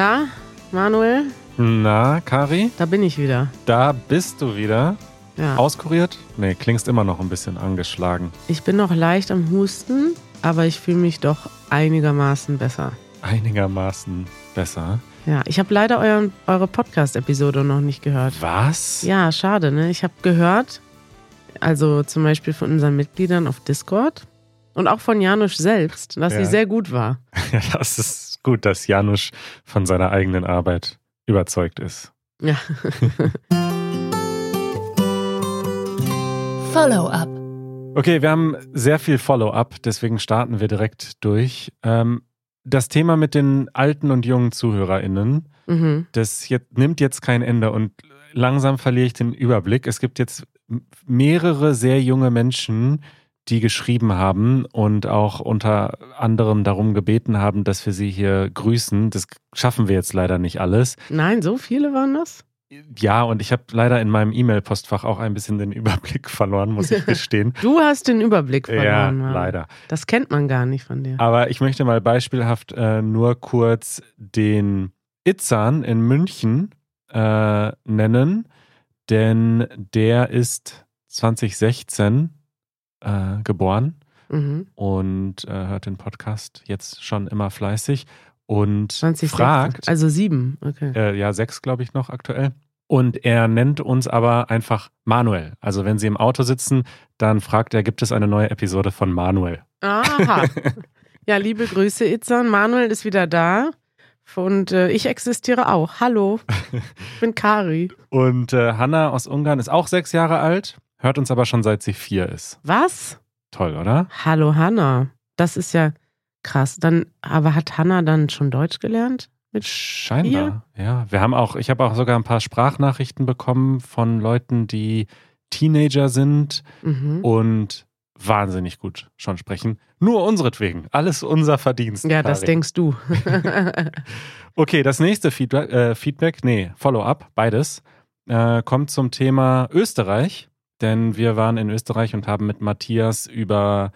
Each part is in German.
Na, Manuel, Na, Kari, da bin ich wieder. da bist du wieder. Ja. Auskuriert? Nee, klingst immer noch ein bisschen angeschlagen. Ich bin noch leicht am Husten, aber ich fühle mich doch einigermaßen besser. Einigermaßen besser. Ja, ich habe leider euren, eure Podcast-Episode noch nicht gehört. Was? Ja, schade, ne? Ich habe gehört, also zum Beispiel von unseren Mitgliedern auf Discord und auch von Janusz selbst, dass Ja. sie sehr gut war. Ja, das ist gut, dass Janusz von seiner eigenen Arbeit überzeugt ist. Ja. Follow-up. Okay, wir haben sehr viel Follow-up, deswegen starten wir direkt durch. Ähm, das Thema mit den alten und jungen ZuhörerInnen, mhm. das jetzt, nimmt jetzt kein Ende und langsam verliere ich den Überblick. Es gibt jetzt mehrere sehr junge Menschen, die geschrieben haben und auch unter anderem darum gebeten haben, dass wir sie hier grüßen. Das schaffen wir jetzt leider nicht alles. Nein, so viele waren das? Ja, und ich habe leider in meinem E-Mail-Postfach auch ein bisschen den Überblick verloren, muss ich gestehen. Du hast den Überblick verloren. ja, Mann. leider. Das kennt man gar nicht von dir. Aber ich möchte mal beispielhaft äh, nur kurz den Itzan in München äh, nennen, denn der ist 2016 äh, geboren Mhm. und äh, hört den Podcast jetzt schon immer fleißig und 20 fragt, Also sieben, okay. äh, ja, sechs glaube ich noch aktuell. Und er nennt uns aber einfach Manuel. Also wenn Sie im Auto sitzen, dann fragt er, gibt es eine neue Episode von Manuel? Aha. Ja, liebe Grüße, Itzan. Manuel ist wieder da. Und äh, ich existiere auch. Hallo. Ich bin Kari. Und äh, Hanna aus Ungarn ist auch sechs Jahre alt, hört uns aber schon seit sie vier ist. Was? Toll, oder? Hallo, Hanna. Das ist ja krass. Dann, aber hat Hanna dann schon Deutsch gelernt? Mit Scheinbar. Ja, wir haben auch, ich habe auch sogar ein paar Sprachnachrichten bekommen von Leuten, die Teenager sind Mhm. und wahnsinnig gut schon sprechen. Nur unseretwegen. Alles unser Verdienst. Ja, das Karin. denkst du. Okay, das nächste Feedback, äh, Feedback nee, Follow-up, beides, äh, kommt zum Thema Österreich. Denn wir waren in Österreich und haben mit Matthias über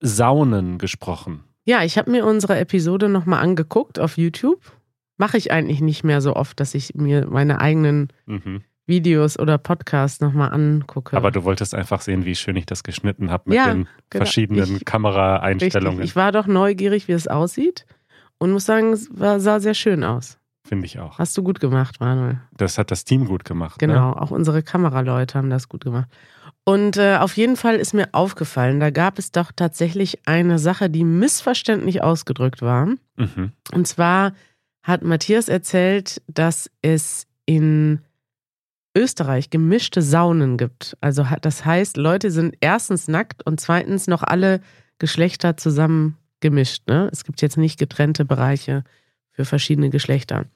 Saunen gesprochen. ja, ich habe mir unsere Episode nochmal angeguckt auf YouTube. Mache ich eigentlich nicht mehr so oft, dass ich mir meine eigenen Mhm. Videos oder Podcasts nochmal angucke. Aber du wolltest einfach sehen, wie schön ich das geschnitten habe mit Ja, den genau. verschiedenen Ich- Richtig. Kameraeinstellungen. Ich war doch neugierig, wie es aussieht. Und muss sagen, es war, sah sehr schön aus. Finde ich auch. Hast du gut gemacht, Manuel. Das hat das Team gut gemacht. Ne? Genau, auch unsere Kameraleute haben das gut gemacht. Und äh, auf jeden Fall ist mir aufgefallen, da gab es doch tatsächlich eine Sache, die missverständlich ausgedrückt war. Mhm. Und zwar hat Matthias erzählt, dass es in Österreich gemischte Saunen gibt. Also das heißt, Leute sind erstens nackt und zweitens noch alle Geschlechter zusammen gemischt. Ne? Es gibt jetzt nicht getrennte Bereiche für verschiedene Geschlechter.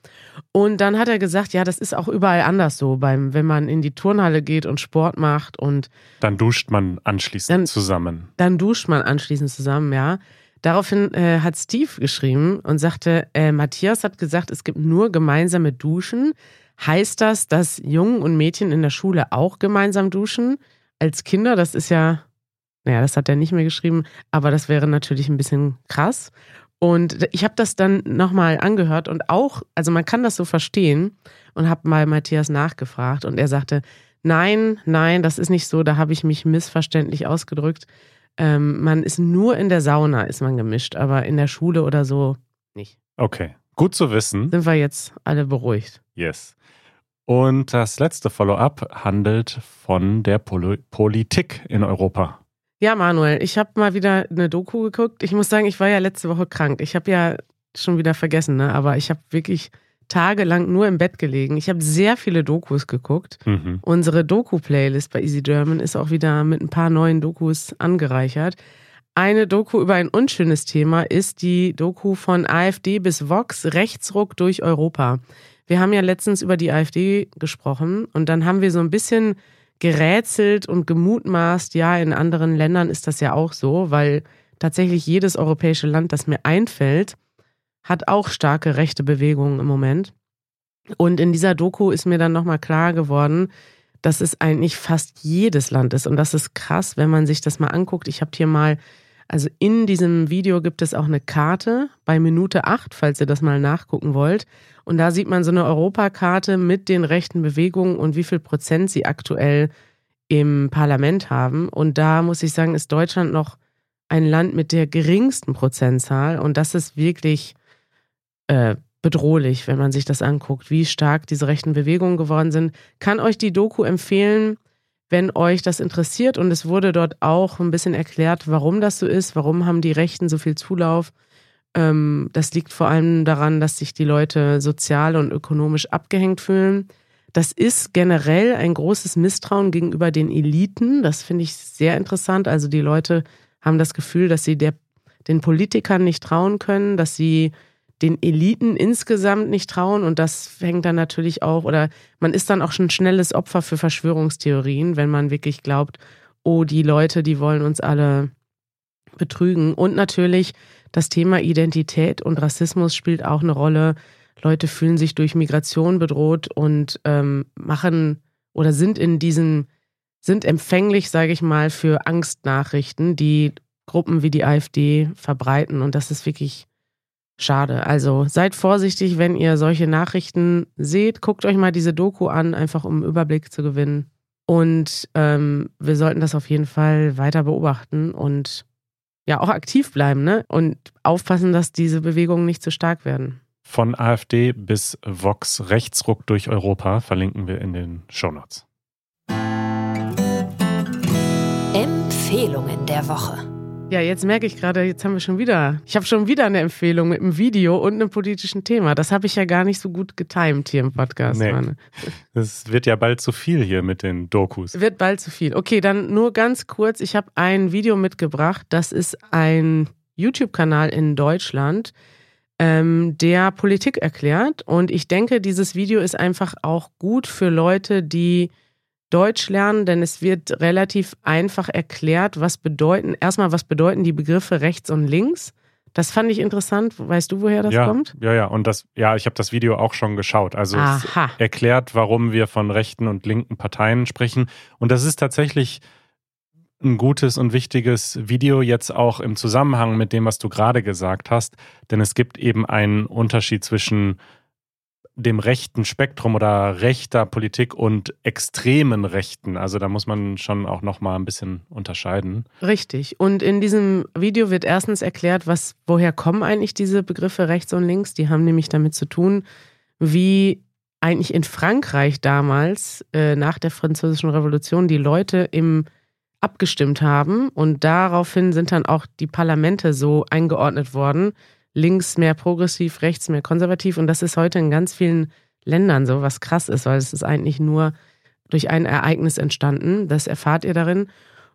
Und dann hat er gesagt, ja, das ist auch überall anders so, beim, wenn man in die Turnhalle geht und Sport macht und Dann duscht man anschließend Dann- zusammen. dann duscht man anschließend zusammen, ja. Daraufhin äh, hat Steve geschrieben und sagte, äh, Matthias hat gesagt, es gibt nur gemeinsame Duschen. Heißt das, dass Jungen und Mädchen in der Schule auch gemeinsam duschen? Als Kinder, das ist ja, naja, das hat er nicht mehr geschrieben, aber das wäre natürlich ein bisschen krass. Und ich habe das dann nochmal angehört und auch, also man kann das so verstehen und habe mal Matthias nachgefragt und er sagte, nein, nein, das ist nicht so, da habe ich mich missverständlich ausgedrückt. Ähm, man ist nur in der Sauna, ist man gemischt, aber in der Schule oder so nicht. Okay, gut zu wissen. Sind wir jetzt alle beruhigt? Yes. Und das letzte Follow-up handelt von der Poli Politik in Europa. Ja, Manuel, ich habe mal wieder eine Doku geguckt. Ich muss sagen, ich war ja letzte Woche krank. Ich habe ja schon wieder vergessen, ne? aber ich habe wirklich tagelang nur im Bett gelegen. Ich habe sehr viele Dokus geguckt. Mhm. Unsere Doku-Playlist bei Easy German ist auch wieder mit ein paar neuen Dokus angereichert. Eine Doku über ein unschönes Thema ist die Doku von AfD bis Vox, Rechtsruck durch Europa. Wir haben ja letztens über die AfD gesprochen und dann haben wir so ein bisschen gerätselt und gemutmaßt, ja, in anderen Ländern ist das ja auch so, weil tatsächlich jedes europäische Land, das mir einfällt, hat auch starke rechte Bewegungen im Moment. Und in dieser Doku ist mir dann nochmal klar geworden, dass es eigentlich fast jedes Land ist. Und das ist krass, wenn man sich das mal anguckt. Ich habe hier mal Also in diesem Video gibt es auch eine Karte bei Minute 8, falls ihr das mal nachgucken wollt. Und da sieht man so eine Europakarte mit den rechten Bewegungen und wie viel Prozent sie aktuell im Parlament haben. Und da muss ich sagen, ist Deutschland noch ein Land mit der geringsten Prozentzahl. Und das ist wirklich äh, bedrohlich, wenn man sich das anguckt, wie stark diese rechten Bewegungen geworden sind. Kann euch die Doku empfehlen wenn euch das interessiert. Und es wurde dort auch ein bisschen erklärt, warum das so ist, warum haben die Rechten so viel Zulauf. Ähm, das liegt vor allem daran, dass sich die Leute sozial und ökonomisch abgehängt fühlen. Das ist generell ein großes Misstrauen gegenüber den Eliten. Das finde ich sehr interessant. Also die Leute haben das Gefühl, dass sie der, den Politikern nicht trauen können, dass sie den Eliten insgesamt nicht trauen und das fängt dann natürlich auch, oder man ist dann auch schon schnelles Opfer für Verschwörungstheorien, wenn man wirklich glaubt, oh, die Leute, die wollen uns alle betrügen. Und natürlich das Thema Identität und Rassismus spielt auch eine Rolle. Leute fühlen sich durch Migration bedroht und ähm, machen oder sind in diesen, sind empfänglich, sage ich mal, für Angstnachrichten, die Gruppen wie die AfD verbreiten. Und das ist wirklich Schade. Also seid vorsichtig, wenn ihr solche Nachrichten seht. Guckt euch mal diese Doku an, einfach um einen Überblick zu gewinnen. Und ähm, wir sollten das auf jeden Fall weiter beobachten und ja auch aktiv bleiben, ne? Und aufpassen, dass diese Bewegungen nicht zu stark werden. Von AfD bis Vox Rechtsruck durch Europa verlinken wir in den Shownotes. Empfehlungen der Woche. Ja, jetzt merke ich gerade, jetzt haben wir schon wieder, ich habe schon wieder eine Empfehlung mit einem Video und einem politischen Thema. Das habe ich ja gar nicht so gut getimt hier im Podcast. Nee. Es wird ja bald zu viel hier mit den Dokus. Wird bald zu viel. Okay, dann nur ganz kurz. Ich habe ein Video mitgebracht. Das ist ein YouTube-Kanal in Deutschland, ähm, der Politik erklärt. Und ich denke, dieses Video ist einfach auch gut für Leute, die Deutsch lernen, denn es wird relativ einfach erklärt, was bedeuten, erstmal, was bedeuten die Begriffe rechts und links. Das fand ich interessant. Weißt du, woher das ja, kommt? Ja, ja, und das, ja, ich habe das Video auch schon geschaut. Also es erklärt, warum wir von rechten und linken Parteien sprechen. Und das ist tatsächlich ein gutes und wichtiges Video jetzt auch im Zusammenhang mit dem, was du gerade gesagt hast. Denn es gibt eben einen Unterschied zwischen dem rechten Spektrum oder rechter Politik und extremen Rechten. Also da muss man schon auch noch mal ein bisschen unterscheiden. Richtig. Und in diesem Video wird erstens erklärt, was woher kommen eigentlich diese Begriffe rechts und links? Die haben nämlich damit zu tun, wie eigentlich in Frankreich damals äh, nach der Französischen Revolution die Leute im abgestimmt haben und daraufhin sind dann auch die Parlamente so eingeordnet worden links mehr progressiv, rechts mehr konservativ. Und das ist heute in ganz vielen Ländern so, was krass ist, weil es ist eigentlich nur durch ein Ereignis entstanden. Das erfahrt ihr darin.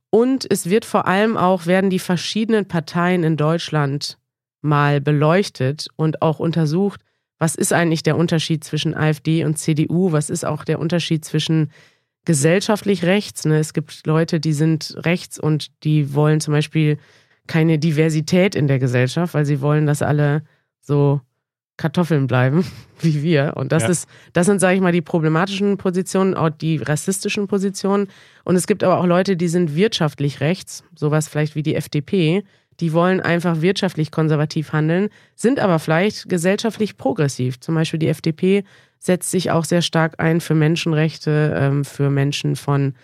Und es wird vor allem auch, werden die verschiedenen Parteien in Deutschland mal beleuchtet und auch untersucht, was ist eigentlich der Unterschied zwischen AfD und CDU? Was ist auch der Unterschied zwischen gesellschaftlich rechts? Ne? Es gibt Leute, die sind rechts und die wollen zum Beispiel keine Diversität in der Gesellschaft, weil sie wollen, dass alle so Kartoffeln bleiben wie wir. Und das ja. ist, das sind, sage ich mal, die problematischen Positionen, auch die rassistischen Positionen. Und es gibt aber auch Leute, die sind wirtschaftlich rechts, sowas vielleicht wie die FDP. Die wollen einfach wirtschaftlich konservativ handeln, sind aber vielleicht gesellschaftlich progressiv. Zum Beispiel die FDP setzt sich auch sehr stark ein für Menschenrechte, ähm, für Menschen von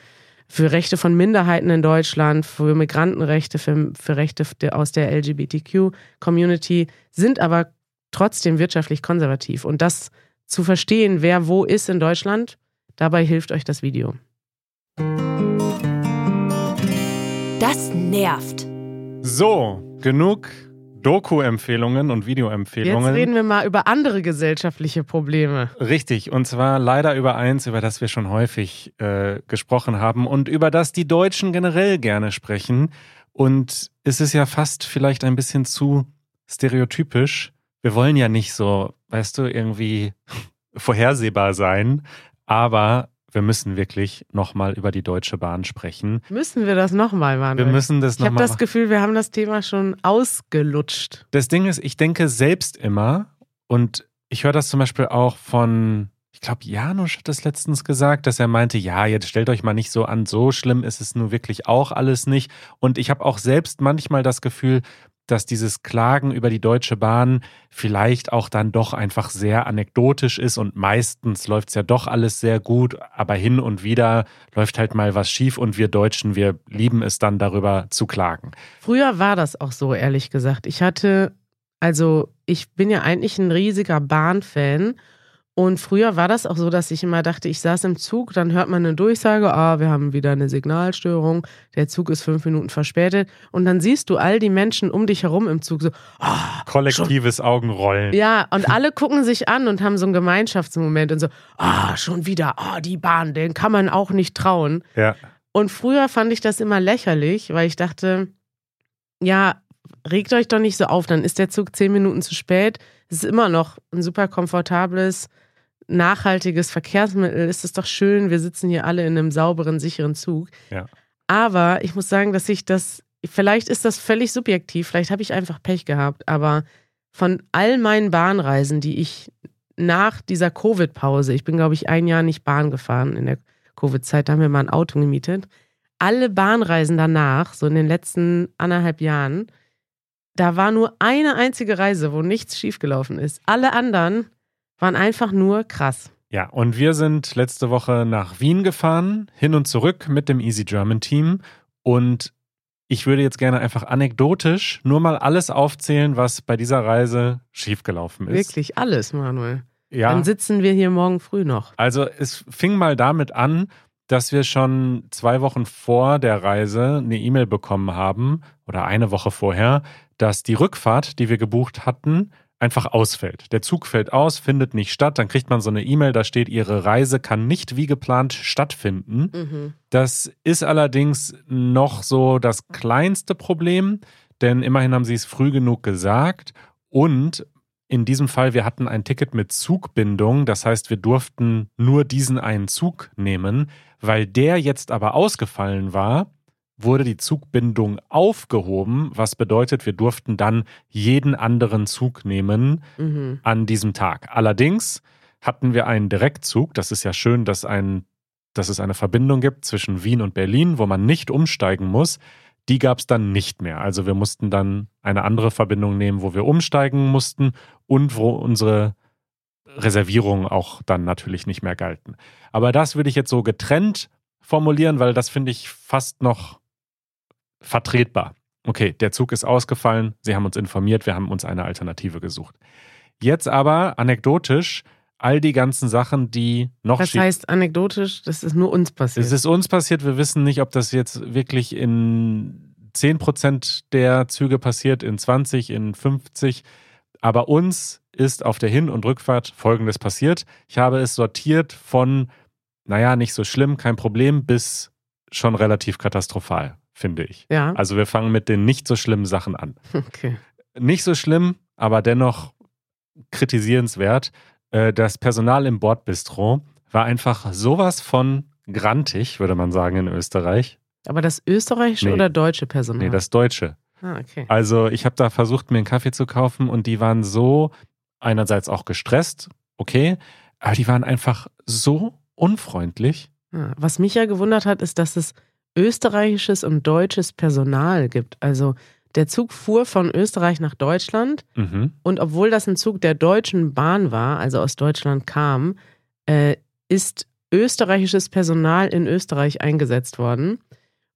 für Rechte von Minderheiten in Deutschland, für Migrantenrechte, für, für Rechte aus der LGBTQ-Community, sind aber trotzdem wirtschaftlich konservativ. Und das zu verstehen, wer wo ist in Deutschland, dabei hilft euch das Video. Das nervt. So, genug Doku-Empfehlungen und Videoempfehlungen. Jetzt reden wir mal über andere gesellschaftliche Probleme. Richtig, und zwar leider über eins, über das wir schon häufig äh, gesprochen haben und über das die Deutschen generell gerne sprechen. Und es ist ja fast vielleicht ein bisschen zu stereotypisch. Wir wollen ja nicht so, weißt du, irgendwie vorhersehbar sein, aber wir müssen wirklich nochmal über die Deutsche Bahn sprechen. Müssen wir das nochmal, Manuel? Wir müssen das nochmal. Ich habe das Gefühl, wir haben das Thema schon ausgelutscht. Das Ding ist, ich denke selbst immer und ich höre das zum Beispiel auch von, ich glaube, Janusz hat das letztens gesagt, dass er meinte, ja, jetzt stellt euch mal nicht so an, so schlimm ist es nur wirklich auch alles nicht. Und ich habe auch selbst manchmal das Gefühl, dass dieses Klagen über die Deutsche Bahn vielleicht auch dann doch einfach sehr anekdotisch ist und meistens läuft es ja doch alles sehr gut, aber hin und wieder läuft halt mal was schief und wir Deutschen, wir lieben es dann darüber zu klagen. Früher war das auch so, ehrlich gesagt. Ich hatte, also ich bin ja eigentlich ein riesiger Bahnfan und früher war das auch so, dass ich immer dachte, ich saß im Zug, dann hört man eine Durchsage, ah, wir haben wieder eine Signalstörung, der Zug ist fünf Minuten verspätet. Und dann siehst du all die Menschen um dich herum im Zug so, ah, kollektives schon. Augenrollen. Ja, und alle gucken sich an und haben so einen Gemeinschaftsmoment und so, ah, schon wieder, ah, die Bahn, den kann man auch nicht trauen. Ja. Und früher fand ich das immer lächerlich, weil ich dachte, ja, regt euch doch nicht so auf, dann ist der Zug zehn Minuten zu spät. Es ist immer noch ein super komfortables nachhaltiges Verkehrsmittel ist es doch schön, wir sitzen hier alle in einem sauberen, sicheren Zug. Ja. Aber ich muss sagen, dass ich das, vielleicht ist das völlig subjektiv, vielleicht habe ich einfach Pech gehabt, aber von all meinen Bahnreisen, die ich nach dieser Covid-Pause, ich bin, glaube ich, ein Jahr nicht Bahn gefahren in der Covid-Zeit, da haben wir mal ein Auto gemietet. Alle Bahnreisen danach, so in den letzten anderthalb Jahren, da war nur eine einzige Reise, wo nichts schiefgelaufen ist. Alle anderen waren einfach nur krass. Ja, und wir sind letzte Woche nach Wien gefahren, hin und zurück mit dem Easy German Team. Und ich würde jetzt gerne einfach anekdotisch nur mal alles aufzählen, was bei dieser Reise schiefgelaufen ist. Wirklich alles, Manuel. Ja. Dann sitzen wir hier morgen früh noch. Also es fing mal damit an, dass wir schon zwei Wochen vor der Reise eine E-Mail bekommen haben oder eine Woche vorher, dass die Rückfahrt, die wir gebucht hatten, einfach ausfällt. Der Zug fällt aus, findet nicht statt, dann kriegt man so eine E-Mail, da steht, Ihre Reise kann nicht wie geplant stattfinden. Mhm. Das ist allerdings noch so das kleinste Problem, denn immerhin haben Sie es früh genug gesagt und in diesem Fall, wir hatten ein Ticket mit Zugbindung, das heißt, wir durften nur diesen einen Zug nehmen, weil der jetzt aber ausgefallen war, wurde die Zugbindung aufgehoben, was bedeutet, wir durften dann jeden anderen Zug nehmen mhm. an diesem Tag. Allerdings hatten wir einen Direktzug. Das ist ja schön, dass, ein, dass es eine Verbindung gibt zwischen Wien und Berlin, wo man nicht umsteigen muss. Die gab es dann nicht mehr. Also wir mussten dann eine andere Verbindung nehmen, wo wir umsteigen mussten und wo unsere Reservierungen auch dann natürlich nicht mehr galten. Aber das würde ich jetzt so getrennt formulieren, weil das finde ich fast noch vertretbar. Okay, der Zug ist ausgefallen, Sie haben uns informiert, wir haben uns eine Alternative gesucht. Jetzt aber anekdotisch all die ganzen Sachen, die noch. Das heißt anekdotisch, das ist nur uns passiert. Es ist uns passiert. Wir wissen nicht, ob das jetzt wirklich in 10% der Züge passiert, in 20, in 50. Aber uns ist auf der Hin- und Rückfahrt Folgendes passiert. Ich habe es sortiert von, naja, nicht so schlimm, kein Problem, bis schon relativ katastrophal finde ich. Ja. Also wir fangen mit den nicht so schlimmen Sachen an. Okay. Nicht so schlimm, aber dennoch kritisierenswert. Äh, das Personal im Bordbistro war einfach sowas von grantig, würde man sagen in Österreich. Aber das österreichische nee. oder deutsche Personal? Nee, das deutsche. Ah, okay. Also ich habe da versucht, mir einen Kaffee zu kaufen und die waren so einerseits auch gestresst, okay, aber die waren einfach so unfreundlich. Ah, was mich ja gewundert hat, ist, dass es österreichisches und deutsches Personal gibt. Also der Zug fuhr von Österreich nach Deutschland mhm. und obwohl das ein Zug der Deutschen Bahn war, also aus Deutschland kam, äh, ist österreichisches Personal in Österreich eingesetzt worden.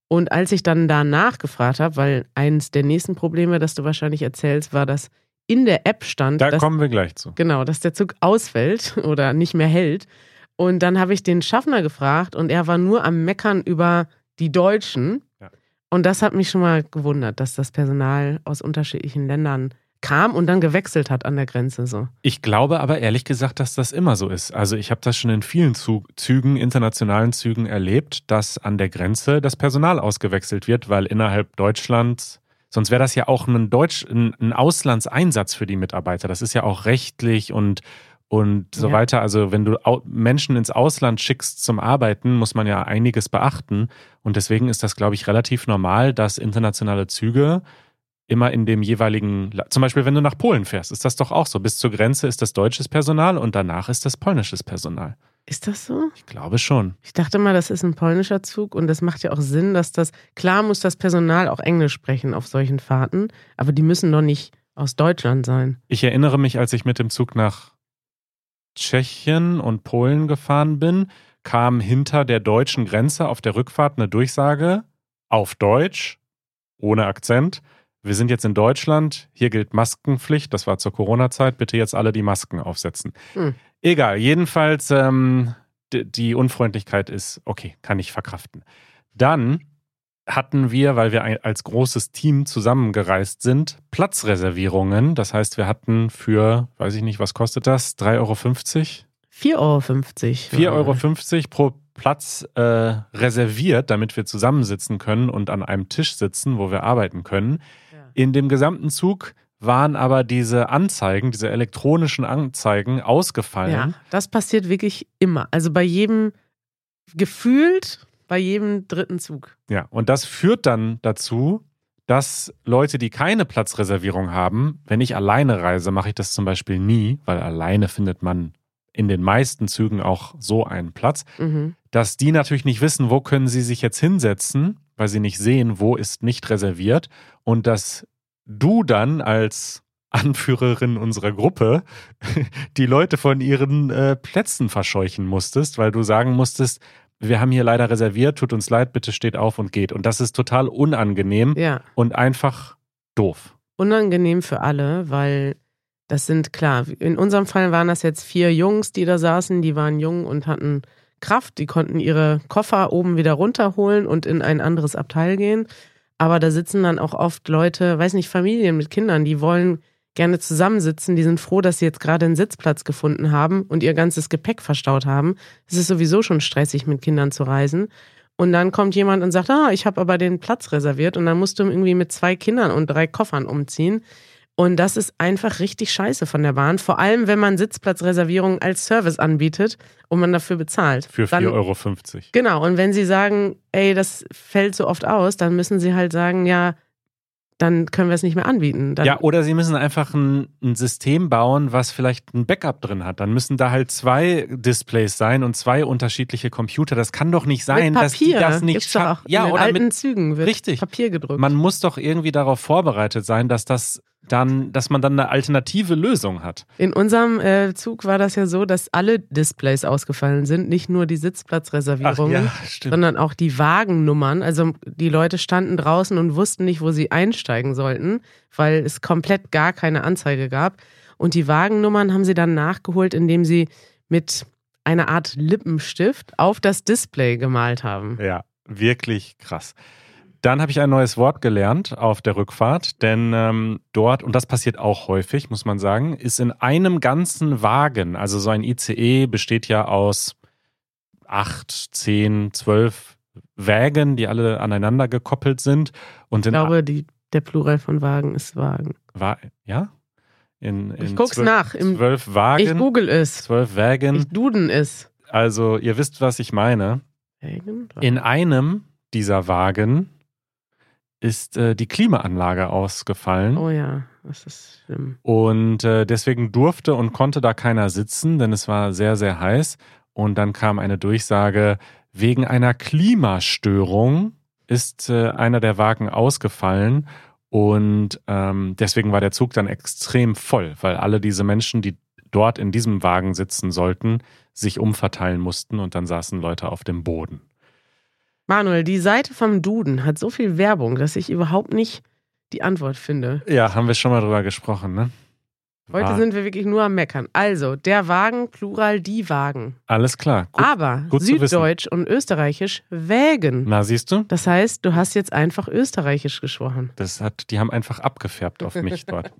Und als ich dann da nachgefragt habe, weil eines der nächsten Probleme, das du wahrscheinlich erzählst, war, dass in der App stand, da dass, kommen wir gleich zu. Genau, dass der Zug ausfällt oder nicht mehr hält. Und dann habe ich den Schaffner gefragt und er war nur am Meckern über die Deutschen. Ja. Und das hat mich schon mal gewundert, dass das Personal aus unterschiedlichen Ländern kam und dann gewechselt hat an der Grenze so. Ich glaube aber ehrlich gesagt, dass das immer so ist. Also ich habe das schon in vielen Zügen, internationalen Zügen erlebt, dass an der Grenze das Personal ausgewechselt wird, weil innerhalb Deutschlands Sonst wäre das ja auch ein Deutsch, ein, ein, Auslandseinsatz für die Mitarbeiter. Das ist ja auch rechtlich und, und so ja. weiter. Also wenn du Menschen ins Ausland schickst zum Arbeiten, muss man ja einiges beachten. Und deswegen ist das, glaube ich, relativ normal, dass internationale Züge immer in dem jeweiligen, zum Beispiel wenn du nach Polen fährst, ist das doch auch so. Bis zur Grenze ist das deutsches Personal und danach ist das polnisches Personal. Ist das so? Ich glaube schon. Ich dachte mal, das ist ein polnischer Zug und das macht ja auch Sinn, dass das, klar muss das Personal auch Englisch sprechen auf solchen Fahrten, aber die müssen doch nicht aus Deutschland sein. Ich erinnere mich, als ich mit dem Zug nach Tschechien und Polen gefahren bin, kam hinter der deutschen Grenze auf der Rückfahrt eine Durchsage auf Deutsch, ohne Akzent. Wir sind jetzt in Deutschland, hier gilt Maskenpflicht, das war zur Corona-Zeit, bitte jetzt alle die Masken aufsetzen. Hm. Egal, jedenfalls ähm, die Unfreundlichkeit ist okay, kann ich verkraften. Dann hatten wir, weil wir als großes Team zusammengereist sind, Platzreservierungen. Das heißt, wir hatten für, weiß ich nicht, was kostet das? 3,50 Euro? 4,50 Euro. 4,50 Euro pro Platz äh, reserviert, damit wir zusammensitzen können und an einem Tisch sitzen, wo wir arbeiten können. Ja. In dem gesamten Zug waren aber diese Anzeigen, diese elektronischen Anzeigen ausgefallen. Ja, das passiert wirklich immer. Also bei jedem, gefühlt bei jedem dritten Zug. Ja, und das führt dann dazu, dass Leute, die keine Platzreservierung haben, wenn ich alleine reise, mache ich das zum Beispiel nie, weil alleine findet man in den meisten Zügen auch so einen Platz, Mhm. dass die natürlich nicht wissen, wo können sie sich jetzt hinsetzen, weil sie nicht sehen, wo ist nicht reserviert und dass du dann als Anführerin unserer Gruppe die Leute von ihren äh, Plätzen verscheuchen musstest, weil du sagen musstest, wir haben hier leider reserviert, tut uns leid, bitte steht auf und geht. Und das ist total unangenehm Ja, und einfach doof. unangenehm für alle, weil das sind klar, in unserem Fall waren das jetzt vier Jungs, die da saßen, die waren jung und hatten Kraft, die konnten ihre Koffer oben wieder runterholen und in ein anderes Abteil gehen. Aber da sitzen dann auch oft Leute, weiß nicht, Familien mit Kindern, die wollen gerne zusammensitzen, die sind froh, dass sie jetzt gerade einen Sitzplatz gefunden haben und ihr ganzes Gepäck verstaut haben. Es ist sowieso schon stressig, mit Kindern zu reisen. Und dann kommt jemand und sagt, ah, ich habe aber den Platz reserviert und dann musst du irgendwie mit zwei Kindern und drei Koffern umziehen. Und das ist einfach richtig scheiße von der Bahn. Vor allem, wenn man Sitzplatzreservierungen als Service anbietet und man dafür bezahlt. Für 4,50 Dann- Euro. Genau, und wenn sie sagen, ey, das fällt so oft aus, dann müssen sie halt sagen, ja, dann können wir es nicht mehr anbieten. Dann, Ja, oder sie müssen einfach ein, ein System bauen, was vielleicht ein Backup drin hat. Dann müssen da halt zwei Displays sein und zwei unterschiedliche Computer. Das kann doch nicht sein, dass die das nicht schaffen. Ja, in oder alten mit, Zügen wird Richtig. Papier gedrückt. man muss doch irgendwie darauf vorbereitet sein, dass das dann, dass man dann eine alternative Lösung hat. In unserem äh, Zug war das ja so, dass alle Displays ausgefallen sind, nicht nur die Sitzplatzreservierungen, stimmt. sondern auch die Wagennummern. Also die Leute standen draußen und wussten nicht, wo sie einsteigen sollten, weil es komplett gar keine Anzeige gab. Und die Wagennummern haben sie dann nachgeholt, indem sie mit einer Art Lippenstift auf das Display gemalt haben. Ja, wirklich krass. Dann habe ich ein neues Wort gelernt auf der Rückfahrt, denn ähm, dort, und das passiert auch häufig, muss man sagen, ist in einem ganzen Wagen, also so ein ICE besteht ja aus acht, zehn, zwölf Wägen, die alle aneinander gekoppelt sind. Und Ich glaube, die, der Plural von Wagen ist Wagen. Wa ja? In, in Ich guck's zwölf, nach. Im, zwölf ich Wagen, google es. zwölf Wägen. Ich duden es. Also ihr wisst, was ich meine. In einem dieser Wagen ist äh, die Klimaanlage ausgefallen Oh ja, das ist schlimm. und äh, deswegen durfte und konnte da keiner sitzen, denn es war sehr, sehr heiß. Und dann kam eine Durchsage, wegen einer Klimastörung ist äh, einer der Wagen ausgefallen und ähm, deswegen war der Zug dann extrem voll, weil alle diese Menschen, die dort in diesem Wagen sitzen sollten, sich umverteilen mussten und dann saßen Leute auf dem Boden. Manuel, die Seite vom Duden hat so viel Werbung, dass ich überhaupt nicht die Antwort finde. Ja, haben wir schon mal drüber gesprochen, ne? Heute War- sind wir wirklich nur am Meckern. Also, der Wagen, Plural, die Wagen. Alles klar. Gut. Aber gut. Süddeutsch und Österreichisch Wägen. Na, siehst du? Das heißt, du hast jetzt einfach Österreichisch gesprochen. Das hat, die haben einfach abgefärbt auf mich dort.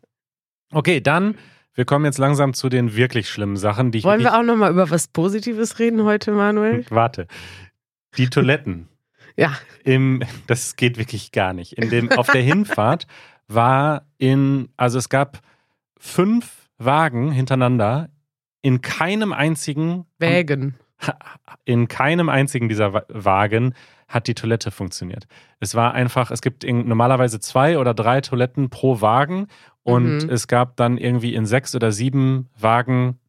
Okay, dann, wir kommen jetzt langsam zu den wirklich schlimmen Sachen, die ich Wollen wir auch nochmal über was Positives reden heute, Manuel? Warte. Die Toiletten. Ja. Im, das geht wirklich gar nicht. In dem, auf der Hinfahrt war in, also es gab fünf Wagen hintereinander, in keinem einzigen Wägen. in keinem einzigen dieser Wa- Wagen hat die Toilette funktioniert. Es war einfach, es gibt normalerweise zwei oder drei Toiletten pro Wagen und Mhm. es gab dann irgendwie in sechs oder sieben Wagen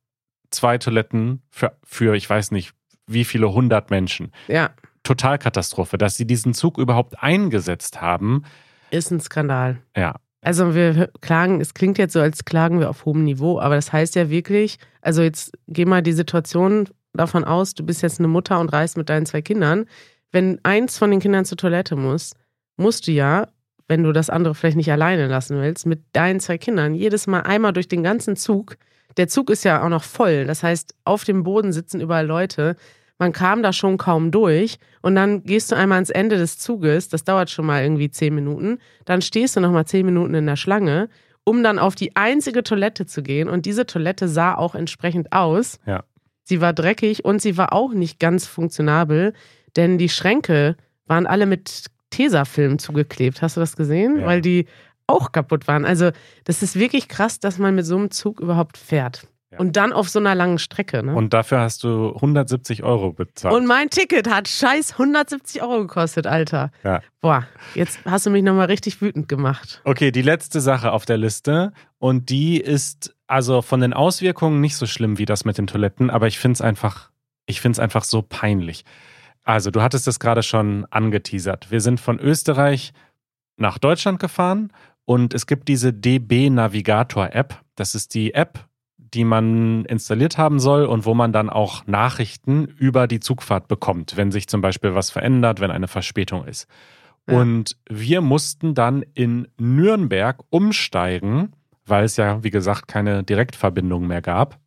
zwei Toiletten für, für ich weiß nicht, wie viele hundert Menschen. Ja, Totalkatastrophe, dass sie diesen Zug überhaupt eingesetzt haben. ist ein Skandal. Ja, Also wir klagen, es klingt jetzt so, als klagen wir auf hohem Niveau, aber das heißt ja wirklich, also jetzt geh mal die Situation davon aus, du bist jetzt eine Mutter und reist mit deinen zwei Kindern. Wenn eins von den Kindern zur Toilette muss, musst du ja, wenn du das andere vielleicht nicht alleine lassen willst, mit deinen zwei Kindern jedes Mal einmal durch den ganzen Zug. Der Zug ist ja auch noch voll. Das heißt, auf dem Boden sitzen überall Leute. Man kam da schon kaum durch. Und dann gehst du einmal ans Ende des Zuges. Das dauert schon mal irgendwie zehn Minuten. Dann stehst du noch mal zehn Minuten in der Schlange, um dann auf die einzige Toilette zu gehen. Und diese Toilette sah auch entsprechend aus. Ja. Sie war dreckig und sie war auch nicht ganz funktionabel, denn die Schränke waren alle mit Tesafilm zugeklebt. Hast du das gesehen? Ja. Weil die auch kaputt waren. Also, das ist wirklich krass, dass man mit so einem Zug überhaupt fährt. Ja. Und dann auf so einer langen Strecke. Ne? und dafür hast du 170 Euro bezahlt. Und mein Ticket hat scheiß 170 Euro gekostet, Alter. Ja. Boah, jetzt hast du mich nochmal richtig wütend gemacht. Okay, die letzte Sache auf der Liste und die ist also von den Auswirkungen nicht so schlimm wie das mit den Toiletten, aber ich finde es einfach, ich finde es einfach so peinlich. Also, du hattest es gerade schon angeteasert. Wir sind von Österreich nach Deutschland gefahren und es gibt diese DB Navigator App. Das ist die App, die man installiert haben soll und wo man dann auch Nachrichten über die Zugfahrt bekommt, wenn sich zum Beispiel was verändert, wenn eine Verspätung ist. Ja. Und wir mussten dann in Nürnberg umsteigen, weil es ja, wie gesagt, keine Direktverbindung mehr gab.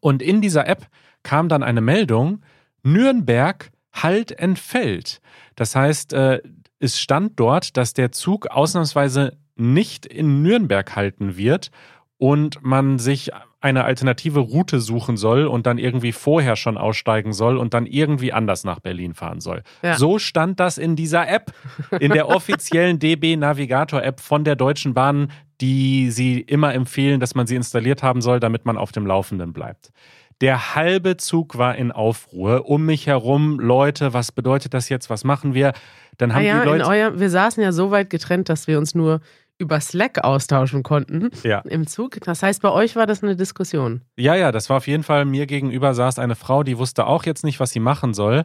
Und in dieser App kam dann eine Meldung, Nürnberg halt entfällt. Das heißt, äh, es stand dort, dass der Zug ausnahmsweise nicht in Nürnberg halten wird und man sich eine alternative Route suchen soll und dann irgendwie vorher schon aussteigen soll und dann irgendwie anders nach Berlin fahren soll. Ja. So stand das in dieser App, in der offiziellen DB Navigator App von der Deutschen Bahn, die sie immer empfehlen, dass man sie installiert haben soll, damit man auf dem Laufenden bleibt. Der halbe Zug war in Aufruhr. Um mich herum, Leute, was bedeutet das jetzt? Was machen wir? Dann haben Ah ja, die Leute. euer, wir saßen ja so weit getrennt, dass wir uns nur über Slack austauschen konnten Ja. im Zug. Das heißt, bei euch war das eine Diskussion. Ja, ja, das war auf jeden Fall mir gegenüber saß eine Frau, die wusste auch jetzt nicht, was sie machen soll.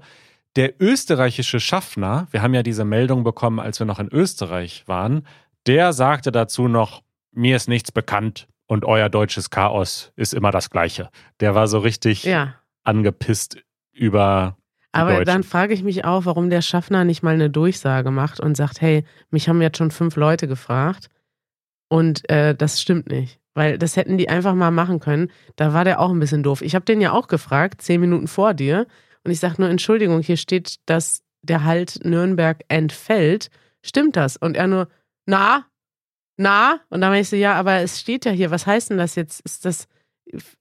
Der österreichische Schaffner, wir haben ja diese Meldung bekommen, als wir noch in Österreich waren, der sagte dazu noch, mir ist nichts bekannt und euer deutsches Chaos ist immer das gleiche. Der war so richtig Ja. angepisst über Aber Deutschen. dann frage ich mich auch, warum der Schaffner nicht mal eine Durchsage macht und sagt, hey, mich haben jetzt schon fünf Leute gefragt und äh, das stimmt nicht. Weil das hätten die einfach mal machen können. Da war der auch ein bisschen doof. Ich habe den ja auch gefragt, zehn Minuten vor dir. Und ich sage nur, Entschuldigung, hier steht, dass der Halt Nürnberg entfällt. Stimmt das? Und er nur, na, na? Und dann meinte ich so, ja, aber es steht ja hier, was heißt denn das jetzt? Ist das,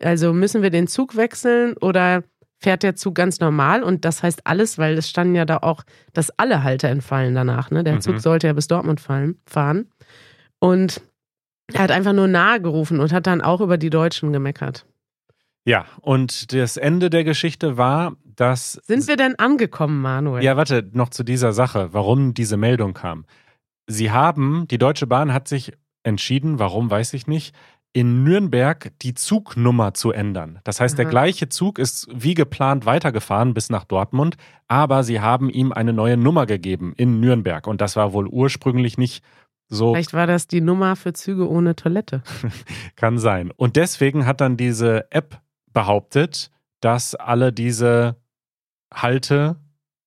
also müssen wir den Zug wechseln oder fährt der Zug ganz normal? Und das heißt alles, weil es standen ja da auch, dass alle Halter entfallen danach. Ne? Der Mhm. Zug sollte ja bis Dortmund fallen, fahren. Und er hat einfach nur nahe gerufen und hat dann auch über die Deutschen gemeckert. Ja, und das Ende der Geschichte war, dass Sind wir denn angekommen, Manuel? Ja, warte, noch zu dieser Sache, warum diese Meldung kam. Sie haben, die Deutsche Bahn hat sich entschieden, warum weiß ich nicht, in Nürnberg die Zugnummer zu ändern. Das heißt, der Aha. gleiche Zug ist wie geplant weitergefahren bis nach Dortmund, aber sie haben ihm eine neue Nummer gegeben in Nürnberg. Und das war wohl ursprünglich nicht so Vielleicht war das die Nummer für Züge ohne Toilette. kann sein. Und deswegen hat dann diese App behauptet, dass alle diese Halte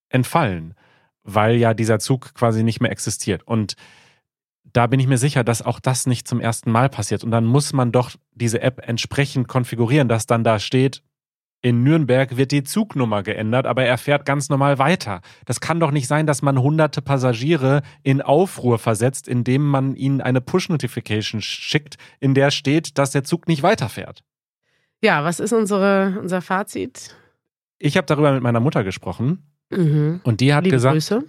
entfallen, weil ja dieser Zug quasi nicht mehr existiert. Und da bin ich mir sicher, dass auch das nicht zum ersten Mal passiert. Und dann muss man doch diese App entsprechend konfigurieren, dass dann da steht, in Nürnberg wird die Zugnummer geändert, aber er fährt ganz normal weiter. Das kann doch nicht sein, dass man hunderte Passagiere in Aufruhr versetzt, indem man ihnen eine Push-Notification schickt, in der steht, dass der Zug nicht weiterfährt. Ja, was ist unsere, unser Fazit? Ich habe darüber mit meiner Mutter gesprochen Mhm. und die hat Liebe gesagt, Grüße.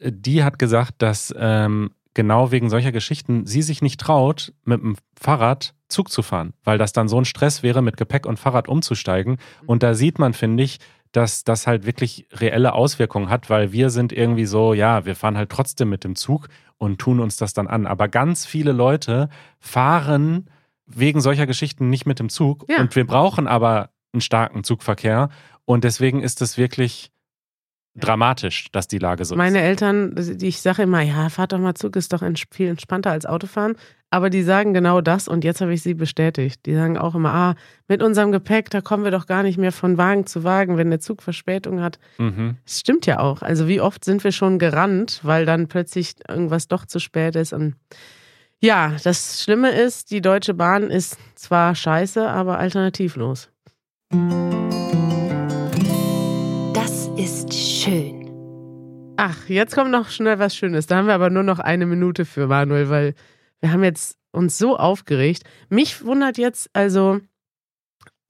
die hat gesagt, dass ähm, genau wegen solcher Geschichten sie sich nicht traut, mit dem Fahrrad Zug zu fahren, weil das dann so ein Stress wäre, mit Gepäck und Fahrrad umzusteigen. Und da sieht man, finde ich, dass das halt wirklich reelle Auswirkungen hat, weil wir sind irgendwie so, ja, wir fahren halt trotzdem mit dem Zug und tun uns das dann an. Aber ganz viele Leute fahren wegen solcher Geschichten nicht mit dem Zug Ja. und wir brauchen aber einen starken Zugverkehr und deswegen ist es wirklich dramatisch, dass die Lage so Meine ist. Eltern, die- ich sage immer, ja, fahrt doch mal Zug, ist doch viel entspannter als Autofahren. Aber die sagen genau das und jetzt habe ich sie bestätigt. Die sagen auch immer, ah, mit unserem Gepäck, da kommen wir doch gar nicht mehr von Wagen zu Wagen, wenn der Zug Verspätung hat. Mhm. Das stimmt ja auch. Also wie oft sind wir schon gerannt, weil dann plötzlich irgendwas doch zu spät ist. Und ja, das Schlimme ist, die Deutsche Bahn ist zwar scheiße, aber alternativlos. Das ist schön. Ach, jetzt kommt noch schnell was Schönes. Da haben wir aber nur noch eine Minute für, Manuel, weil wir haben jetzt uns so aufgeregt. Mich wundert jetzt also,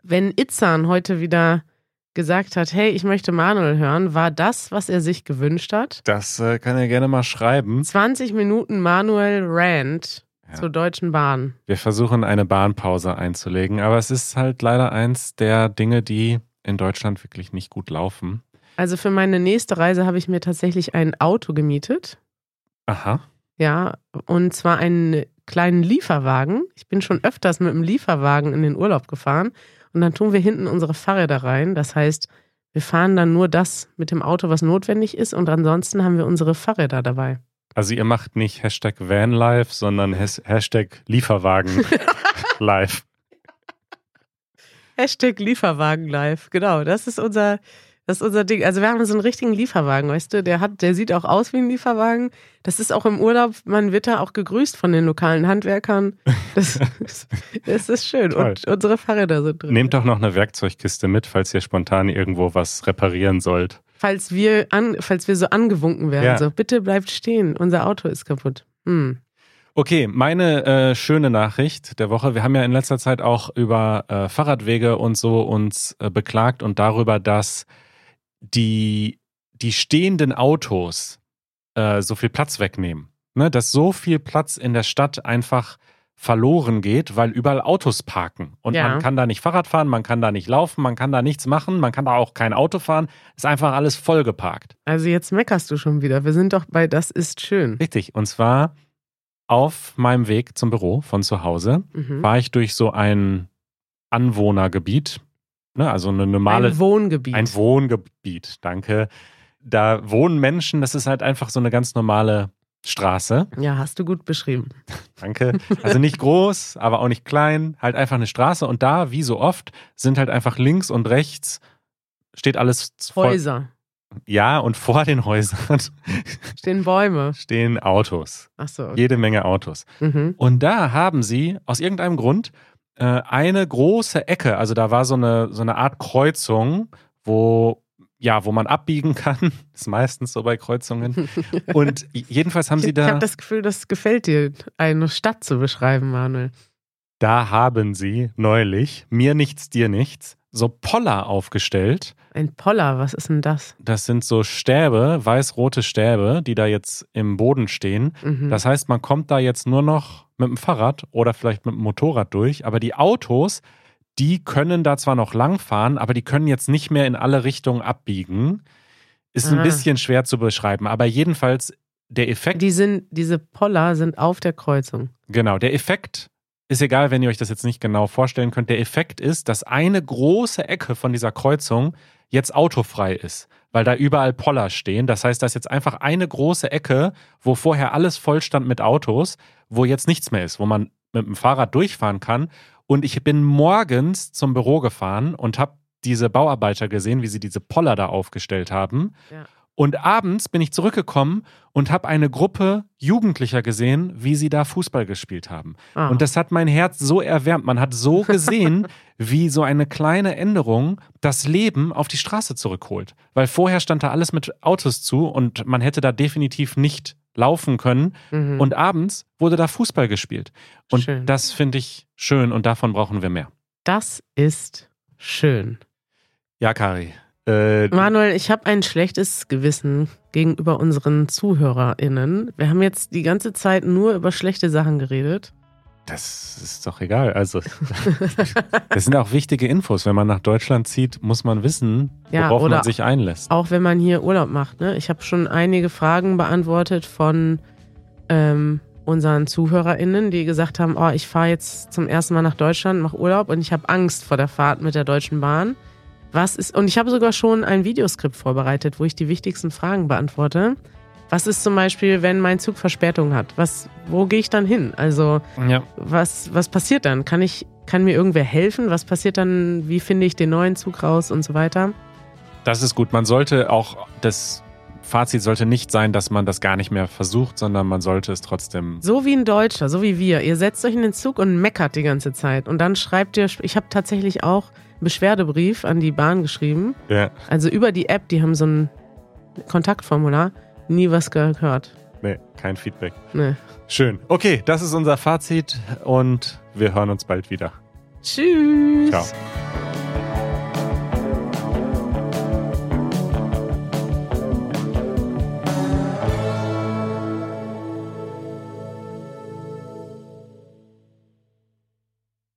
wenn Itzan heute wieder gesagt hat, hey, ich möchte Manuel hören, war das, was er sich gewünscht hat? Das äh, kann er gerne mal schreiben. 20 Minuten Manuel Rant Ja. zur Deutschen Bahn. Wir versuchen eine Bahnpause einzulegen, aber es ist halt leider eins der Dinge, die in Deutschland wirklich nicht gut laufen. Also für meine nächste Reise habe ich mir tatsächlich ein Auto gemietet. Aha. Ja, und zwar einen kleinen Lieferwagen. Ich bin schon öfters mit einem Lieferwagen in den Urlaub gefahren und dann tun wir hinten unsere Fahrräder rein. Das heißt, wir fahren dann nur das mit dem Auto, was notwendig ist und ansonsten haben wir unsere Fahrräder dabei. Also ihr macht nicht Hashtag Vanlife, sondern Has Hashtag Lieferwagen live. Hashtag Lieferwagen live. Genau, das ist unser, das ist unser Ding. Also wir haben so einen richtigen Lieferwagen, weißt du, der hat, der sieht auch aus wie ein Lieferwagen. Das ist auch im Urlaub, man wird da auch gegrüßt von den lokalen Handwerkern. Das, das ist schön. Toll. Und unsere Fahrräder sind drin. Nehmt doch noch eine Werkzeugkiste mit, falls ihr spontan irgendwo was reparieren sollt. Falls wir an, falls wir so angewunken werden, Ja. so bitte bleibt stehen, unser Auto ist kaputt. Hm. Okay, meine äh, schöne Nachricht der Woche. Wir haben ja in letzter Zeit auch über äh, Fahrradwege und so uns äh, beklagt und darüber, dass die, die stehenden Autos äh, so viel Platz wegnehmen. Ne? Dass so viel Platz in der Stadt einfach verloren geht, weil überall Autos parken. Und Ja. man kann da nicht Fahrrad fahren, man kann da nicht laufen, man kann da nichts machen, man kann da auch kein Auto fahren. Ist einfach alles vollgeparkt. Also jetzt meckerst du schon wieder. Wir sind doch bei Das ist schön. Richtig. Und zwar auf meinem Weg zum Büro von zu Hause Mhm. war ich durch so ein Anwohnergebiet, ne, also eine normale, Ein Wohngebiet. ein Wohngebiet, danke. Da wohnen Menschen, das ist halt einfach so eine ganz normale Straße, ja, hast du gut beschrieben. danke. Also nicht groß, aber auch nicht klein, halt einfach eine Straße und da, wie so oft, sind halt einfach links und rechts steht alles. Häuser. Ja, und vor den Häusern Stehen Bäume. stehen Autos, Ach so. jede Menge Autos. Mhm. Und da haben sie aus irgendeinem Grund äh, eine große Ecke, also da war so eine, so eine Art Kreuzung, wo, ja, wo man abbiegen kann. Ist meistens so bei Kreuzungen. Und jedenfalls haben Ich, sie ich da, habe das Gefühl, das gefällt dir, eine Stadt zu beschreiben, Manuel. Da haben sie neulich, mir nichts, dir nichts, so Poller aufgestellt. Ein Poller, was ist denn das? Das sind so Stäbe, weiß-rote Stäbe, die da jetzt im Boden stehen. Mhm. Das heißt, man kommt da jetzt nur noch mit dem Fahrrad oder vielleicht mit dem Motorrad durch, aber die Autos, die können da zwar noch langfahren, aber die können jetzt nicht mehr in alle Richtungen abbiegen. Ist ein Ah. bisschen schwer zu beschreiben, aber jedenfalls der Effekt, die sind, diese Poller sind auf der Kreuzung. genau, der Effekt ist egal, wenn ihr euch das jetzt nicht genau vorstellen könnt. Der Effekt ist, dass eine große Ecke von dieser Kreuzung jetzt autofrei ist, weil da überall Poller stehen. Das heißt, da ist jetzt einfach eine große Ecke, wo vorher alles voll stand mit Autos, wo jetzt nichts mehr ist, wo man mit dem Fahrrad durchfahren kann. Und ich bin morgens zum Büro gefahren und habe diese Bauarbeiter gesehen, wie sie diese Poller da aufgestellt haben. Ja. Und abends bin ich zurückgekommen und habe eine Gruppe Jugendlicher gesehen, wie sie da Fußball gespielt haben. Ah. Und das hat mein Herz so erwärmt. Man hat so gesehen, wie so eine kleine Änderung das Leben auf die Straße zurückholt. Weil vorher stand da alles mit Autos zu und man hätte da definitiv nicht laufen können. Mhm. Und abends wurde da Fußball gespielt. Und Schön. das finde ich schön und davon brauchen wir mehr. das ist schön. Ja, Kari. Äh, Manuel, ich habe ein schlechtes Gewissen gegenüber unseren ZuhörerInnen. Wir haben jetzt die ganze Zeit nur über schlechte Sachen geredet. Das ist doch egal. Also, das sind auch wichtige Infos. Wenn man nach Deutschland zieht, muss man wissen, Ja, worauf oder man sich einlässt. Auch wenn man hier Urlaub macht. Ne? Ich habe schon einige Fragen beantwortet von ähm, unseren ZuhörerInnen, die gesagt haben, oh, ich fahre jetzt zum ersten Mal nach Deutschland, mache Urlaub und ich habe Angst vor der Fahrt mit der Deutschen Bahn. Was ist, und ich habe sogar schon ein Videoskript vorbereitet, wo ich die wichtigsten Fragen beantworte. Was ist zum Beispiel, wenn mein Zug Verspätung hat? Was, wo gehe ich dann hin? Also, Ja. was, was passiert dann? Kann ich, kann mir irgendwer helfen? Was passiert dann? Wie finde ich den neuen Zug raus und so weiter? Das ist gut. Man sollte auch, das Fazit sollte nicht sein, dass man das gar nicht mehr versucht, sondern man sollte es trotzdem. So wie ein Deutscher, so wie wir. Ihr setzt euch in den Zug und meckert die ganze Zeit. Und dann schreibt ihr, ich habe tatsächlich auch Beschwerdebrief an die Bahn geschrieben. Ja. Also über die App, die haben so ein Kontaktformular. Nie was gehört. Nee, kein Feedback. Ne. Schön. Okay, das ist unser Fazit und wir hören uns bald wieder. Tschüss. Ciao.